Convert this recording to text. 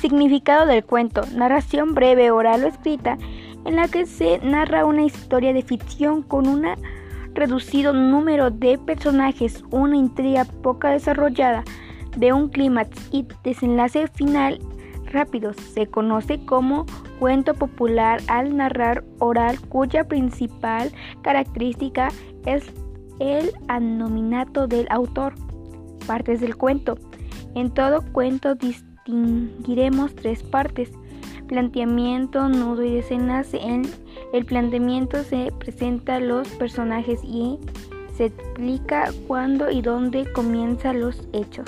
Significado del cuento. Narración breve, oral o escrita en la que se narra una historia de ficción con un reducido número de personajes, una intriga poco desarrollada, de un clímax y desenlace final rápido. Se conoce como cuento popular al narrar oral cuya principal característica es el anonimato del autor. Partes del cuento. En todo cuento distinguiremos tres partes. Planteamiento, nudo y desenlace. En el planteamiento se presentan los personajes y se explica cuándo y dónde comienzan los hechos.